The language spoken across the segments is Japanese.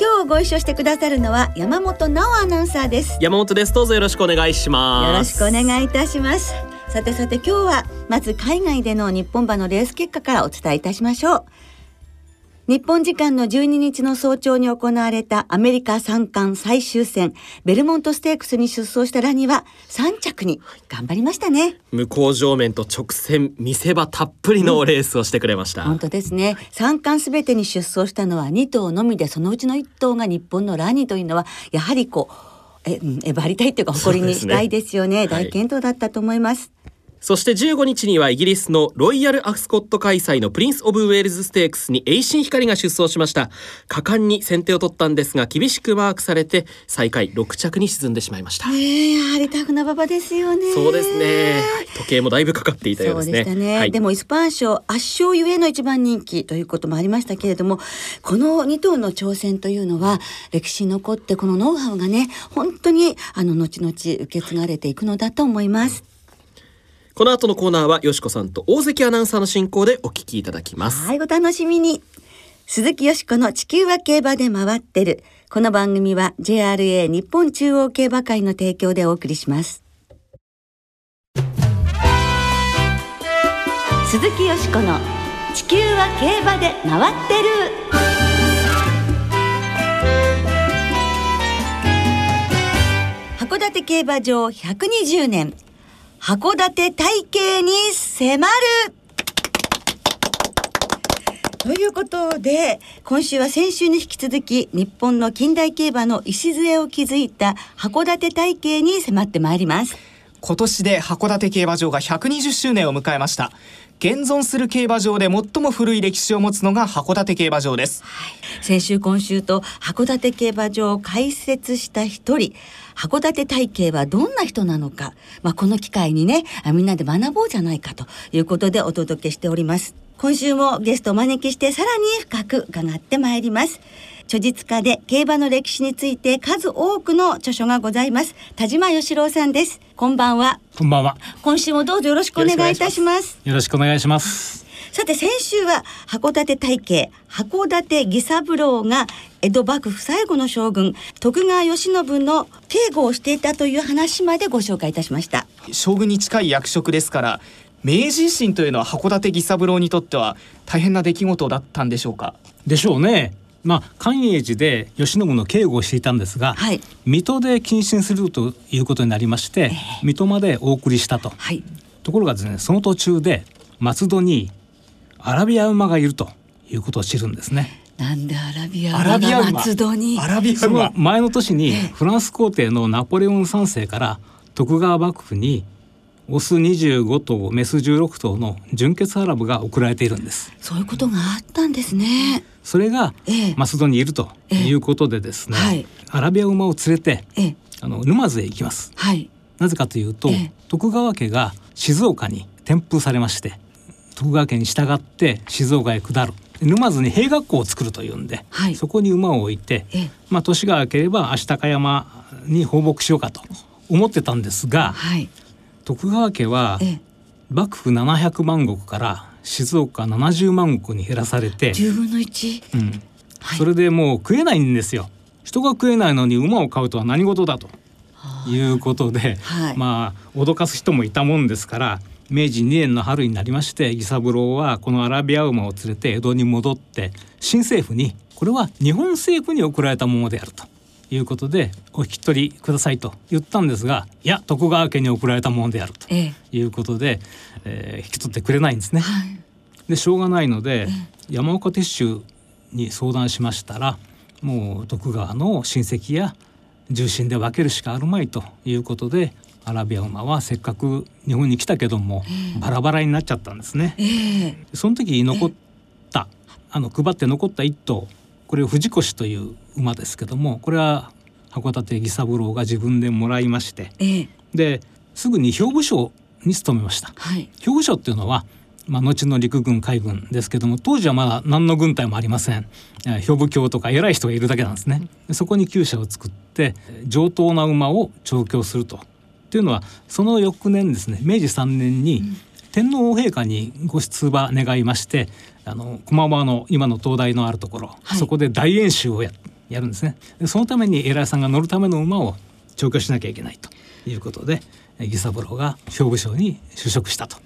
今日ご一緒してくださるのは山本直アナウンサーです。山本です。どうぞよろしくお願いします。よろしくお願いいたします。さてさて今日はまず海外での日本馬のレース結果からお伝えいたしましょう日本時間の12日の早朝に行われたアメリカ三冠最終戦ベルモントステークスに出走したラニは3着に頑張りましたね。向こう上面と直線見せ場たっぷりのレースをしてくれました、うん、本当ですね。三冠すべてに出走したのは2頭のみでそのうちの1頭が日本のラニというのはやはりこうえ、えばりたいというか誇りにしたいですよね、ね、大健闘だったと思います、そして15日にはイギリスのロイヤルアスコット開催のプリンス・オブ・ウェールズ・ステークスに栄心光が出走しました。果敢に先手を取ったんですが厳しくマークされて最下位6着に沈んでしまいました、えー、やはりタフな馬場ですよね。そうですね。時計もだいぶかかっていたようですね。でね、はい、でもイスパン賞圧勝ゆえの一番人気ということもありましたけれどもこの2頭の挑戦というのは歴史に残ってこのノウハウがね本当にあの後々受け継がれていくのだと思います、この後のコーナーはよしこさんと大関アナウンサーの進行でお聞きいただきます。はいお楽しみに。鈴木よしこの地球は競馬で回ってる。この番組は JRA 日本中央競馬会の提供でお送りします。鈴木よしこの地球は競馬で回ってる。函館競馬場120年。函館体系に迫る。ということで今週は先週に引き続き日本の近代競馬の礎を築いた函館体系に迫ってまいります。今年で函館競馬場が120周年を迎えました。現存する競馬場で最も古い歴史を持つのが函館競馬場です、はい、先週今週と函館競馬場を開設した一人函館体系はどんな人なのか、まあ、この機会にねみんなで学ぼうじゃないかということでお届けしております。今週もゲストをお招きしてさらに深く伺ってまいります。著述家で競馬の歴史について数多くの著書がございます。田島義郎さんです。こんばんは。こんばんは。今週もどうぞよろしくお願いいたします。よろしくお願いします。さて先週は函館体系函館義三郎が江戸幕府最後の将軍徳川慶喜の警護をしていたという話までご紹介いたしました。将軍に近い役職ですから明治維新というのは函館義三郎にとっては大変な出来事だったんでしょうか？でしょうねまあ、寛永寺で慶喜の警護をしていたんですが、はい、水戸で謹慎するということになりまして、えー、水戸までお送りしたと、はい、ところがですねその途中で松戸にアラビア馬がいるということを知るんですね。なんでアラビア馬が松戸に？アラビアその前の年にフランス皇帝のナポレオン三世から徳川幕府にオス25頭メス16頭の純血アラブが送られているんです。そういうことがあったんですねそれがマスドにいるということでですね、ええはい、アラビア馬を連れて、え、あの沼津へ行きます、はい、なぜかというと、徳川家が静岡に転封されまして徳川家に従って静岡へ下る。沼津に兵学校を作るというんで、はい、そこに馬を置いて、まあ、年が明ければ足高山に放牧しようかと思ってたんですが、はい、徳川家は幕府700万石から静岡70万石に減らされて。10分の1、うん。はい、それでもう食えないんですよ。人が食えないのに馬を買うとは何事だと。いうことで、はい、まあ脅かす人もいたもんですから明治2年の春になりまして義三郎はこのアラビア馬を連れて江戸に戻って新政府にこれは日本政府に送られたものであると。いうことでお引き取りくださいと言ったんですがいや徳川家に送られたものであると。いうことで、ええー、引き取ってくれないんですね。はい、でしょうがないので、山岡鉄舟に相談しましたらもう徳川の親戚や重臣で分けるしかあるまいということでアラビア馬はせっかく日本に来たけども、バラバラになっちゃったんですね。えー、その時に残った、あの配って残った一頭これを藤越という馬ですけどもこれは函館義三郎が自分でもらいまして、ええ、ですぐに兵部省に勤めました。はい、兵部省っていうのはまあ、後の陸軍海軍ですけども当時はまだ何の軍隊もありません。兵部卿とか偉い人がいるだけなんですね。そこに厩舎を作って上等な馬を調教すると。っていうのはその翌年ですね明治3年に天皇陛下にご出馬願いましてあの駒場の今の東大のあるところ、はい、そこで大演習をややるんですね。でそのために偉いさんが乗るための馬を調教しなきゃいけないということで義三郎が兵部省に就職したと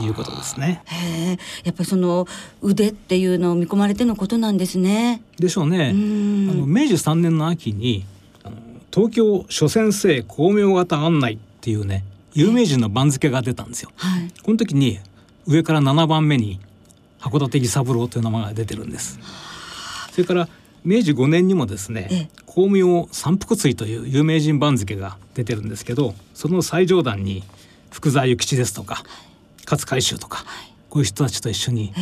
いうことですね。へやっぱりその腕っていうのを見込まれてのことなんですね。でしょうね。うあの明治3年の秋に東京諸先生光明型案内っていうね有名人の番付が出たんですよ。はい、この時に上から7番目に函館義三郎という名前が出てるんです。それから明治5年にもですね光明三福追という有名人番付が出てるんですけどその最上段に福沢諭吉ですとか勝海舟とか、はい、こういう人たちと一緒に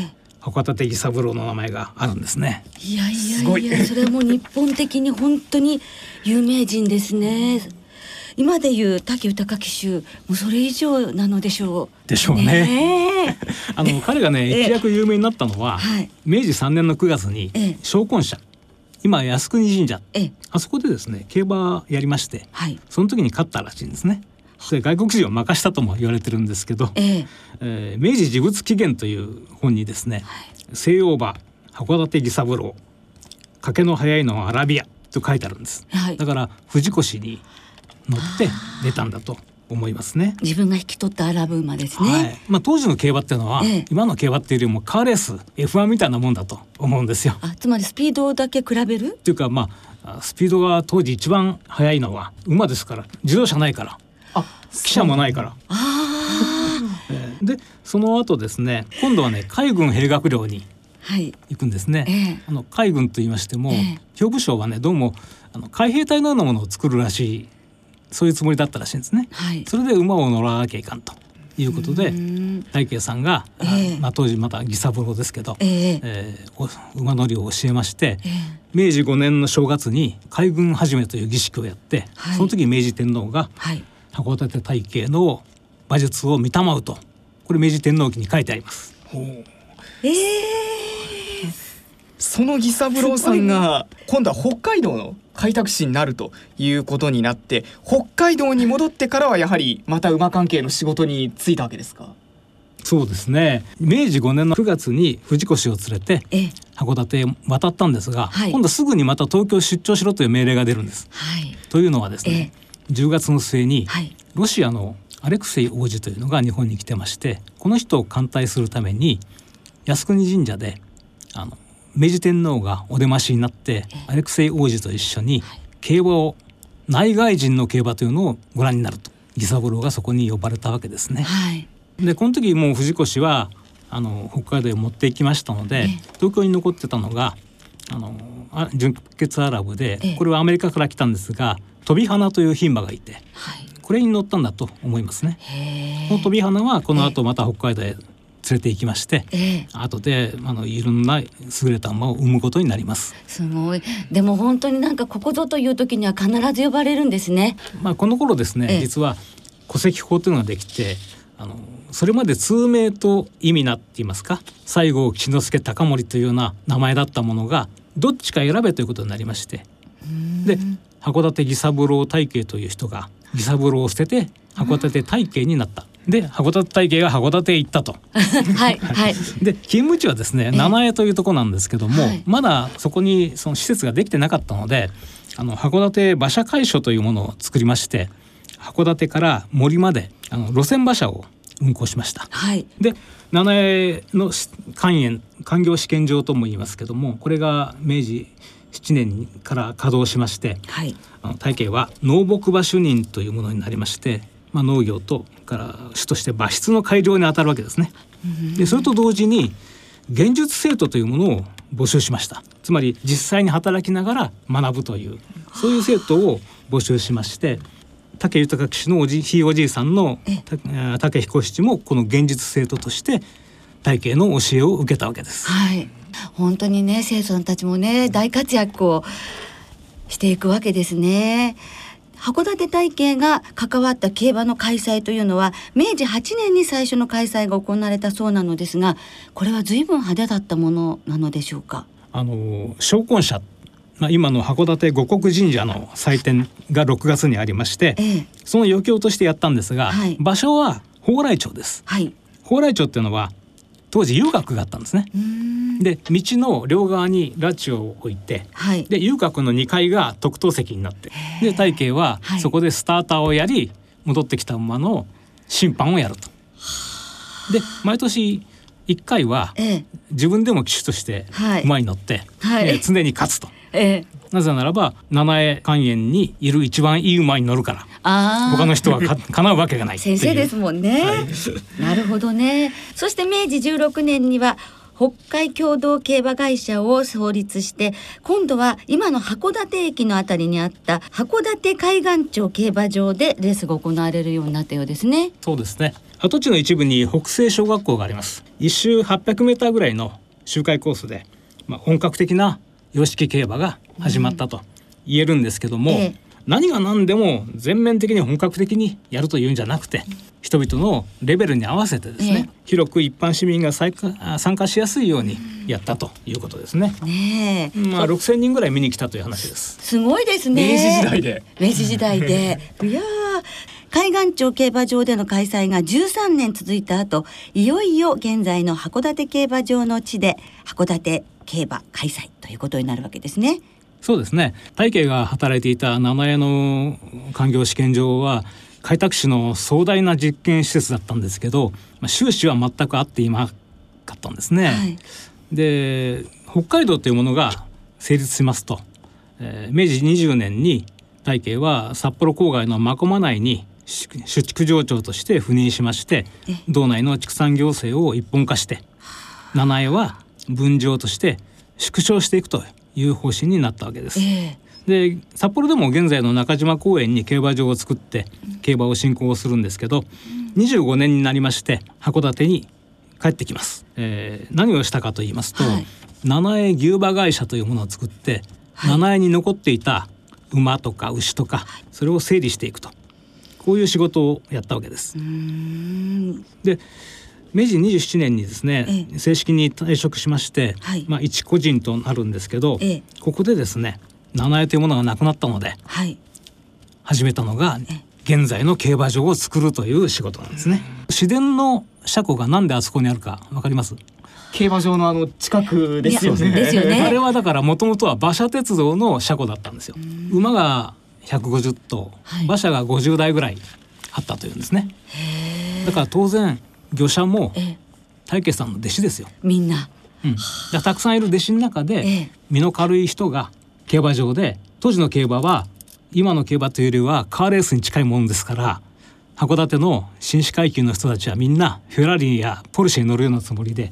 函館義三郎の名前があるんですね。いやいやいやそれも日本的に本当に有名人ですね。今でいう武豊騎手もそれ以上なのでしょう。でしょうね。ね あの彼がね一躍有名になったのは、はい、明治3年の9月に昇魂社今靖国神社。あそこでですね競馬やりまして、はい、その時に勝ったらしいんですね。で外国人を任したとも言われてるんですけど「ええ。ー、明治事物起源」という本にですね「西洋馬函館義三郎賭けの早いのはアラビア」と書いてあるんです、はい、だから藤越に乗って出たんだと思いますね。自分が引き取ったアラブ馬ですね、はい、まあ当時の競馬っていうのは、ええ、今の競馬っていうよりもカーレース F1 みたいなもんだと思うんですよ。あつまりスピードだけ比べる？っていうかまあスピードが当時一番速いのは馬ですから自動車ないから。記者もないから。でその後ですね今度はね海軍兵学寮に行くんですね。はいえ。あの海軍と言いましても、え兵部省はねどうもあの海兵隊のようなものを作るらしいそういうつもりだったらしいんですね。はい、それで馬を乗らなきゃいかんと。いうことで大慶さんが、えー、まあ、当時また義三郎ですけど、えー、えー、馬乗りを教えまして、えー、明治5年の正月に海軍始めという儀式をやって、はい、その時明治天皇が、はい。函館体系の馬術を見たまうと。これ明治天皇記に書いてあります。えー、その義三郎さんが今度は北海道の開拓使になるということになって北海道に戻ってからはやはりまた馬関係の仕事に就いたわけですか？そうですね。明治5年の9月に藤越を連れて函館へ渡ったんですが、はい、今度すぐにまた東京出張しろという命令が出るんです。はい、というのはですね、10月の末に、ロシアのアレクセイ王子というのが日本に来てましてこの人を歓待するために靖国神社であの明治天皇がお出ましになってアレクセイ王子と一緒に競馬を内外人の競馬というのをご覧になると。義三郎がそこに呼ばれたわけですね。はい、でこの時もう藤越はあの北海道へ持って行きましたので東京に残ってたのがあの純血アラブでこれはアメリカから来たんですが飛び花という牝馬がいて、はい、これに乗ったんだと思いますね。この飛び花はこの後また北海道へ連れて行きまして、えー、後であのいろんな優れた馬を産むことになります。すごい。でも本当になんかここぞという時には必ず呼ばれるんですね。まあこの頃ですね、えー、実は戸籍法というのができて、あのそれまで通名と意味なって言いますか、西郷吉之助高森というような名前だったものがどっちか選べということになりまして、で函館義三郎体系という人が義三郎を捨てて函館体系になった。で函館体系が函館へ行ったと。はい、はい、で勤務地はですね七重というとこなんですけども、はい、まだそこにその施設ができてなかったのであの函館馬車会所というものを作りまして函館から森まであの路線馬車を運行しました。はい、で七重の官園官業試験場とも言いますけどもこれが明治7年から稼働しまして、はい、あの体系は農牧場主任というものになりまして、まあ、農業とから主として馬室の改良にあたるわけですね。でそれと同時に現術生徒というものを募集しましたつまり実際に働きながら学ぶというそういう生徒を募集しまして武豊騎手のおじひいおじいさんの武彦七もこの現実生徒として体系の教えを受けたわけです。はい本当にね生徒さんたちもね大活躍をしていくわけですね。函館体系が関わった競馬の開催というのは明治8年に最初の開催が行われたそうなのですがこれは随分派手だったものなのでしょうか？あの昇魂社まあ、今の函館五穀神社の祭典が6月にありまして、ええ、その余興としてやったんですが、はい、場所は蓬莱町です、はい、蓬莱町っていうのは当時遊学があったんですね。で道の両側に拉致を置いて、はい、で遊郭の2階が特等席になってで大慶はそこでスターターをやり、戻ってきた馬の審判をやると。で毎年1回は自分でも騎手として馬に乗って、はい、えー、常に勝つと。ええ。なぜならば七重寛延にいる一番いい馬に乗るから他の人はか叶うわけがない先生ですもんね、はい、なるほどね。そして明治16年には北海共同競馬会社を創立して今度は今の函館駅のあたりにあった函館海岸町競馬場でレースが行われるようになったようですね。そうですね。跡地の一部に北西小学校があります。一周800メーターぐらいの周回コースでまあ本格的な洋式競馬が始まったと言えるんですけども、うんええ、何が何でも全面的に本格的にやるというんじゃなくて人々のレベルに合わせてですね、え広く一般市民が参加参加しやすいようにやったということですね。ねまあ六千人ぐらい見に来たという話です。すごいですね。明治時代で。明治時代で。いや海岸町競馬場での開催が13年続いた後いよいよ現在の函館競馬場の地で函館競馬開催ということになるわけですね。そうですね大慶が働いていた七重の環境試験場は開拓使の壮大な実験施設だったんですけど、まあ、収支は全く合っていなかったんですね。はい、で北海道というものが成立しますと、えー、明治20年に大慶は札幌郊外の真駒内に主畜場長として赴任しまして道内の畜産行政を一本化して七重は分譲として縮小していくという方針になったわけです。えーで札幌でも現在の中島公園に競馬場を作って競馬を進行するんですけど、うん、25年になりまして函館に帰ってきます、えー、何をしたかと言いますと、はい、七重牛馬会社というものを作って、はい、七重に残っていた馬とか牛とかそれを整理していくと。こういう仕事をやったわけです。で明治27年にですね、ええ、正式に退職しまして、はい、まあ一個人となるんですけど、え、ここでですね七重というものがなくなったので、はい、始めたのが現在の競馬場を作るという仕事なんですね。自然の車庫がなんであそこにあるかわかります？競馬場のあの近くですよね。ですよね。あれはだからもともとは馬車鉄道の車庫だったんですよ。馬が150頭、はい、馬車が50台ぐらいあったというんですね。だから当然魚車も大家さんの弟子ですよ。みんな。うん、たくさんいる弟子の中で身の軽い人が競馬場で当時の競馬は今の競馬というよりはカーレースに近いものですから函館の紳士階級の人たちはみんなフェラーリやポルシェに乗るようなつもりで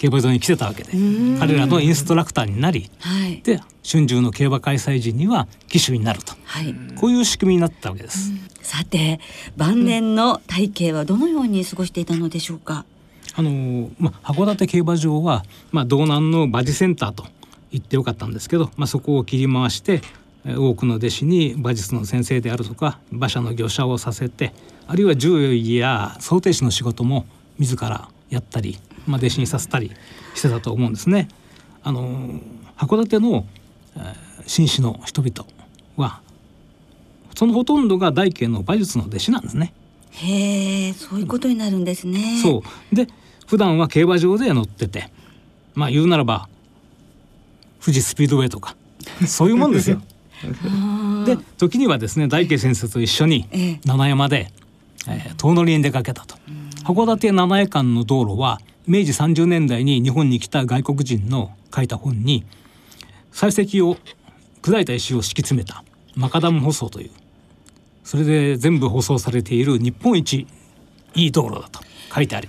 競馬場に来てたわけで彼らのインストラクターになり、はい、で春秋の競馬開催時には騎手になると、はい、こういう仕組みになったわけです。さて晩年の体型はどのように過ごしていたのでしょうか？あのまあ、函館競馬場は、まあ、道南の馬事センターと言ってよかったんですけど、まあ、そこを切り回して多くの弟子に馬術の先生であるとか馬車の業者をさせてあるいは獣医や想定士の仕事も自らやったり、まあ、弟子にさせたりしてたと思うんですね。あの函館の、えー、紳士の人々はそのほとんどが大慶の馬術の弟子なんですね。へえ、そういうことになるんですね。そうで普段は競馬場で乗っててまあ言うならば富士スピードウェイとかそういうもんですよ。で時にはですね大慶先生と一緒に七山で、えー、遠乗りに出かけたと。函館七重間の道路は明治30年代に日本に来た外国人の書いた本に採石を砕いた石を敷き詰めたマカダム舗装というそれで全部舗装されている日本一いい道路だと書いてある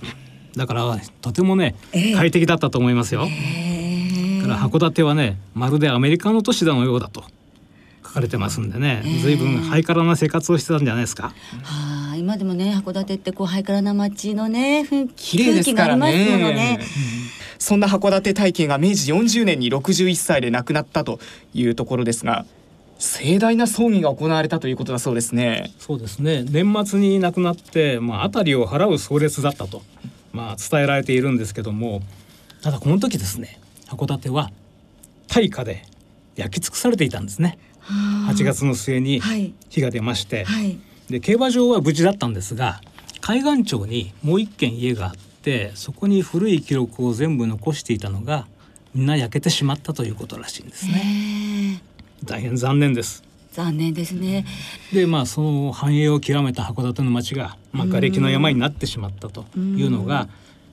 だからとてもね、快適だったと思いますよ。だから函館はねまるでアメリカの都市だのようだと書かれてますんでね、ずいぶんハイカラな生活をしてたんじゃないですか。はあ、今でもね函館ってこうハイカラな街のね雰囲気がありますものね。そんな函館体験が明治40年に61歳で亡くなったというところですが盛大な葬儀が行われたということだそうですね。そうですね。年末に亡くなって、まあ、辺りを払う葬列だったと、まあ、伝えられているんですけども。ただ、この時ですね。函館は大火で焼き尽くされていたんですね。8月の末に火が出まして、はいはい、で競馬場は無事だったんですが海岸町にもう一軒家があってそこに古い記録を全部残していたのがみんな焼けてしまったということらしいんですね。大変残念です。残念ですね。でまあその繁栄を極めた函館の町が、まあ、瓦礫の山になってしまったというのが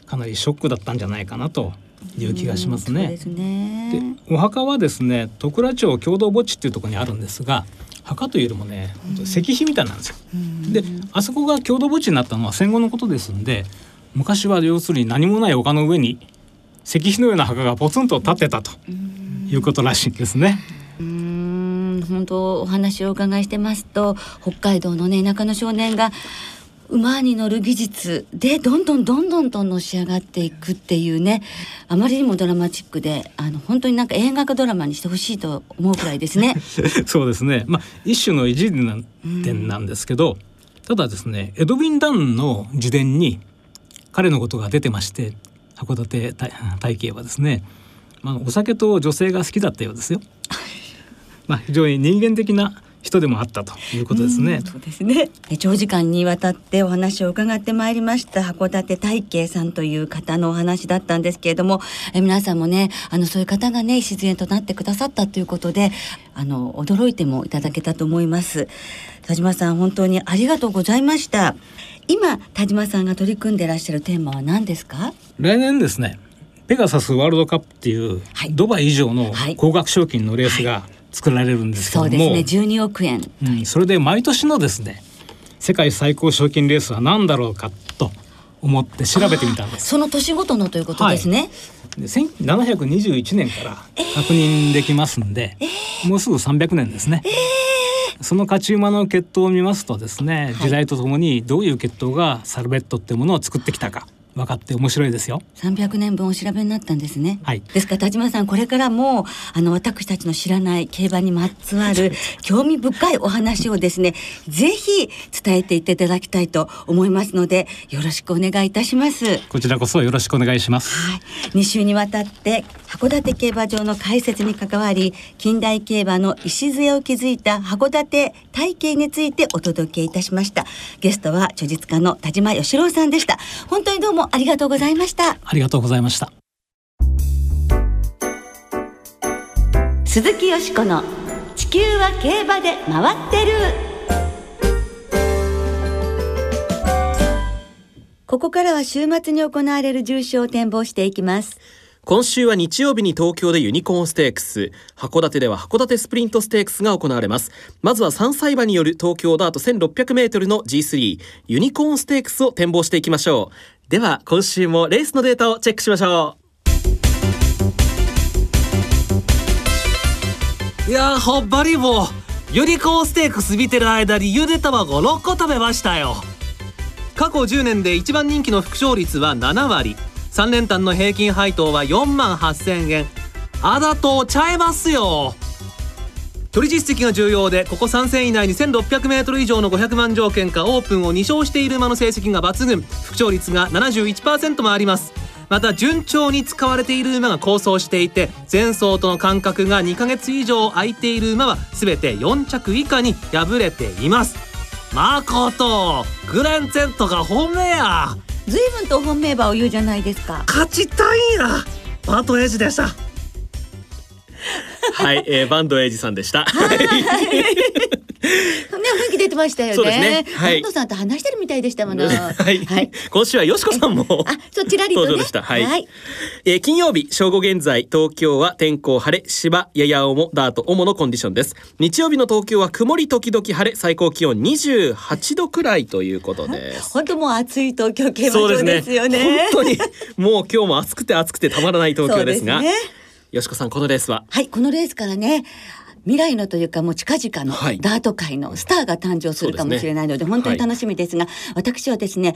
かなりショックだったんじゃないかなという気がしますね。でねお墓はですね戸倉町共同墓地っていうところにあるんですが墓というよりもね石碑みたいなんですよ。であそこが共同墓地になったのは戦後のことですんで昔は要するに何もない丘の上に石碑のような墓がポツンと立ってたということらしいんですね。うん本当お話をお伺いしてますと北海道のね田舎の少年が馬に乗る技術でどんどんどんどんとのし上がっていくっていうねあまりにもドラマチックであの本当になんか映画化ドラマにしてほしいと思うくらいですね。そうですね、まあ、一種の偉人伝なんですけど、うん、ただですねエドウィン・ダンの自伝に彼のことが出てまして函館体系はですね、まあ、お酒と女性が好きだったようですよ。まあ、非常に人間的な人でもあったということですね。そうですね。長時間にわたってお話を伺ってまいりました函館大慶さんという方のお話だったんですけれども、え皆さんもね、あのそういう方がね自然となってくださったということで、あの驚いてもいただけたと思います。田島さん本当にありがとうございました。今田島さんが取り組んでいらっしゃるテーマは何ですか？来年ですね。ペガサスワールドカップっていう、はい、ドバイ以上の高額賞金のレースが、はい作られるんですけども、そうですね。12億円、うん、それで毎年のですね世界最高賞金レースは何だろうかと思って調べてみたんです。その年ごとのということですね、はい、1721年から確認できますんで、えー、もうすぐ300年ですね、えー、その勝ち馬の血統を見ますとですね時代とともにどういう血統がサルベットっていうものを作ってきたか分かって面白いですよ。300年分お調べになったんですね。はい。ですから田島さんこれからもあの私たちの知らない競馬にまつわる 興味深いお話をですねぜひ伝えていっていただきたいと思いますのでよろしくお願いいたします。こちらこそよろしくお願いします。はい。2週にわたって函館競馬場の開設に関わり近代競馬の礎を築いた函館体系についてお届けいたしました。ゲストは著述家の田島義郎さんでした。本当にどうもありがとうございました。ありがとうございました。鈴木よしこの地球は競馬で回ってる。ここからは週末に行われる重賞を展望していきます今週は日曜日に東京でユニコーンステークス。函館では函館スプリントステークスが行われます。まずは3歳馬による東京ダート 1600m の G3 ユニコーンステークスを展望していきましょう。では今週もレースのデータをチェックしましょう。いやほっばりぼユニコーンステークス見てる間にゆで卵6個食べましたよ。過去10年で一番人気の副勝率は7割。3連単の平均配当は4万8000円あだとちゃえますよ。取り実績が重要でここ3戦以内に 1600m 以上の500万条件かオープンを2勝している馬の成績が抜群。復調率が71%もあります。また順調に使われている馬が構想していて前走との間隔が2ヶ月以上空いている馬は全て4着以下に敗れています。まことグレンツェントが本命や。随分と本命馬を言うじゃないですか。勝ちたいな。パートエイジでした。はい、えー、バンドエイジさんでした。ね、雰囲気出てましたよね。そうですね。はい。さんと話してるみたいでしたもの。はい。はい。今週はよしこさんも。あ、そちらりと、ね、はい。はい、えー、金曜日正午現在東京は天候晴れ芝やや重ダート主のコンディションです。日曜日の東京は曇り時々晴れ最高気温28度くらいということです。本当もう暑い東京競馬場ですよね。ね本当にもう今日も暑くて暑くてたまらない東京ですが。すね、よしこさんこのレースは？はいこのレースからね。未来のというかもう近々のダート界のスターが誕生するかもしれないので、本当に楽しみですが、私はですね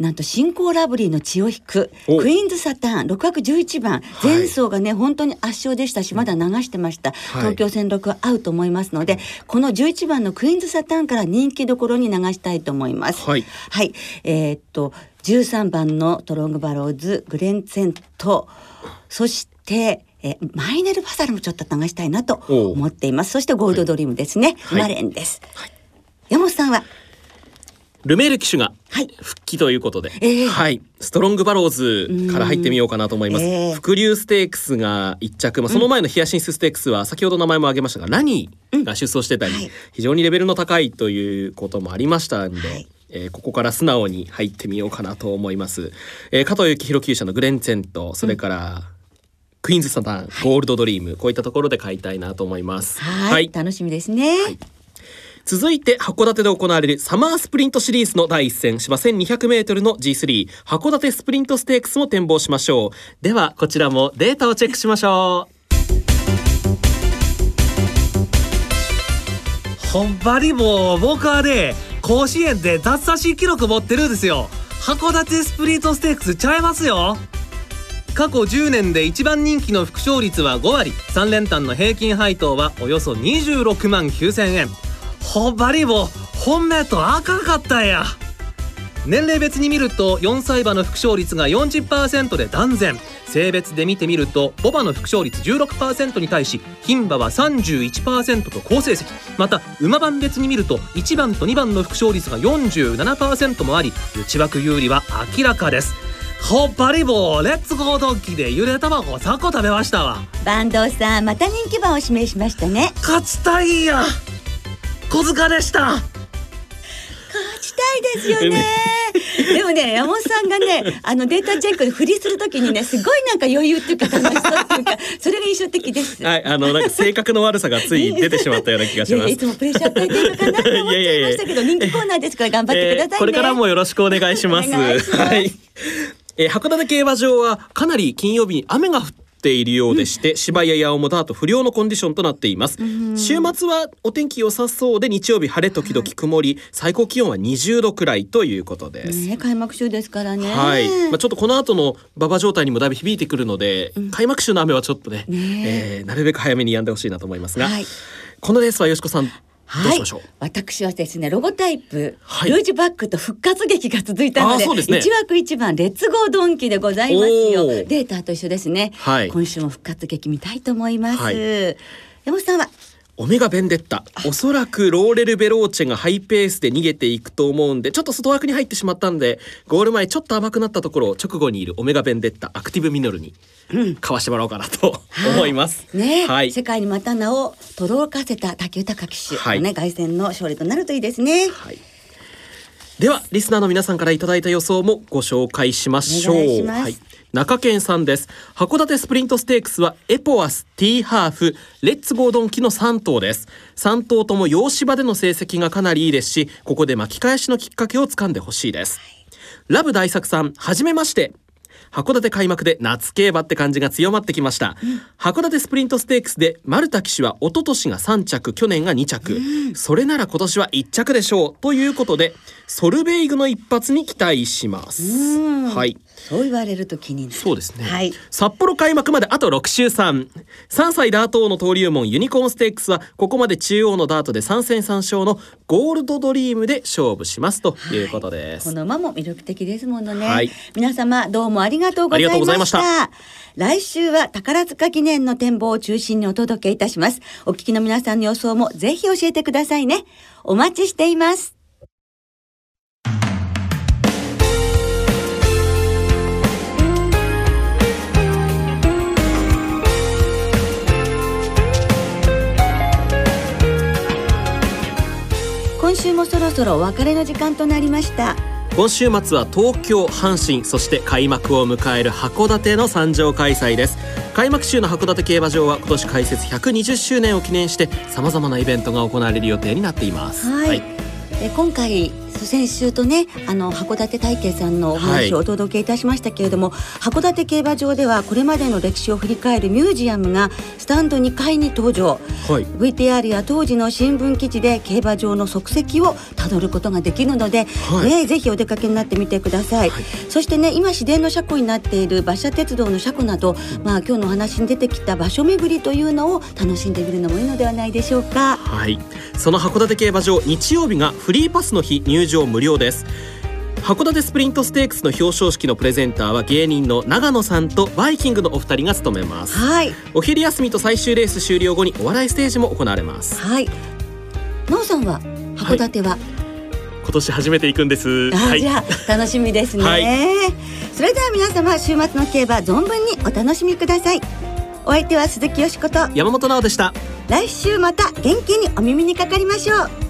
なんと新興ラブリーの血を引くクイーンズサターン6枠11番前走がね本当に圧勝でしたしまだ流してました、東京戦6は合うと思いますのでこの11番のクイーンズサターンから人気どころに流したいと思います。はい、はい、えー、っと13番のトロングバローズグレンツェント。そしてえマイネル・パサルもちょっと流したいなと思っています。そしてゴールドドリームですね、はい、マレンです、はい、山本さんは？ルメール騎手が復帰ということで、はい、はい、ストロングバローズから入ってみようかなと思います。えー、伏流ステークスが一着、まあ、その前のヒアシンスステークスは先ほど名前も挙げましたが、ラニーが出走してたり、うんはい、非常にレベルの高いということもありましたんで。はい。えー、ここから素直に入ってみようかなと思います。えー、加藤幸宏厩舎のグレンツェント、それから、うんクイーンズサターン、ゴールドドリーム、こういったところで買いたいなと思います。はい、楽しみですね。はい。続いて函館で行われるサマースプリントシリーズの第一戦芝 1200m の G3 函館スプリントステークスも展望しましょう。ではこちらもデータをチェックしましょう。ほんまにもう僕はね甲子園で奪三振記録持ってるんですよ。函館スプリントステークスちゃいますよ過去10年で一番人気の副勝率は5割。3連単の平均配当はおよそ26万9000円。ほばりも本命と赤かったや。年齢別に見ると4歳馬の副勝率が40%で断然。性別で見てみるとボバの副勝率16%に対し牝馬は31%と好成績。また馬番別に見ると1番と2番の副勝率が47%もあり内枠有利は明らかです。ほっぱり棒レッツゴードンキでゆで卵3個食べましたわ。坂東さんまた人気馬を指名しましたね。勝ちたいや小塚でした。勝ちたいですよね。でもね山本さんがねあのデータチェックで振りするときにねすごいなんか余裕っていうか楽しそうっていうかそれが印象的です。はいあのなんか性格の悪さがつい出てしまったような気がします。いつもプレッシャー与えてるのかなと思っちゃいましたけど 人気コーナーですから頑張ってくださいね、えー、これからもよろしくお願いします。はいえー、函館競馬場はかなり金曜日に雨が降っているようでして、うん、芝や八尾もダート不良のコンディションとなっています、週末はお天気良さそうで日曜日晴れ時々曇り、はい、最高気温は20度くらいということです、ね、開幕週ですからね。はい。まあちょっとこの後の馬場状態にもだいぶ響いてくるので、うん、開幕週の雨はちょっとねね、えー、なるべく早めに止んでほしいなと思いますが、はい、このレースはよしこさんはい、私はですねロゴタイプ、はい、ルージュバックと復活劇が続いたので一、ね、枠一番レッツゴードンキでございますよ。データと一緒ですね、はい、今週も復活劇見たいと思います、はい、山本さんはオメガベンデッタ。おそらくローレル・ベローチェがハイペースで逃げていくと思うんでちょっと外枠に入ってしまったんでゴール前ちょっと甘くなったところ直後にいるオメガベンデッタアクティブミノルにかわしてもらおうかなと思います。ね、はい、世界にまた名を轟かせた武豊騎手、はい、ね凱旋の勝利となるといいですね。はいではリスナーの皆さんからいただいた予想もご紹介しましょう。はい。中堅さんです。函館スプリントステークスはエポワスティーハーフレッツゴードンキの3頭です。3頭とも洋芝での成績がかなりいいですしここで巻き返しのきっかけをつかんでほしいです、ラブ大作さんはじめまして函館開幕で夏競馬って感じが強まってきました、うん、函館スプリントステークスで丸田騎手は一昨年が3着去年が2着、うん、それなら今年は1着でしょう。ということでソルベイグの一発に期待します。はいそう言われると気になる。そうですね、はい、札幌開幕まであと6週3 3歳ダート王の登竜門ユニコーンステークスはここまで中央のダートで3戦3勝のゴールドドリームで勝負しますとい。うことです、はい、この馬も魅力的ですものね、はい、皆様どうもありがとうございました。来週は宝塚記念の展望を中心にお届けいたします。お聞きの皆さんの予想もぜひ教えてくださいね。お待ちしています週もそろそろお別れの時間となりました。今週末は東京阪神そして開幕を迎える函館の参上開催です。開幕週の函館競馬場は今年開設120周年を記念してさまざまなイベントが行われる予定になっています、はい、はい。え今回先週とねあの函館大慶さんのお話をお届けいたしましたけれども、はい、函館競馬場ではこれまでの歴史を振り返るミュージアムがスタンド2階に登場、はい、VTR や当時の新聞記事で競馬場の足跡をたどることができるので、はい、ね、ぜひお出かけになってみてください、はい、そしてね今市電の車庫になっている馬車鉄道の車庫など、まあ、今日の話に出てきた場所巡りというのを楽しんでみるのもいいのではないでしょうか。はい。その函館競馬場日曜日がフリーパスの日入場無料です。函館スプリントステークスの表彰式のプレゼンターは芸人の長野さんとバイキングのお二人が務めます。はい。お昼休みと最終レース終了後にお笑いステージも行われます。はい。なおさんは函館は、はい、今年初めて行くんです。あ、はい、じゃ楽しみですね、はい、それでは皆様週末の競馬存分にお楽しみください。お相手は鈴木よしこと。山本直でした。来週また元気にお耳にかかりましょう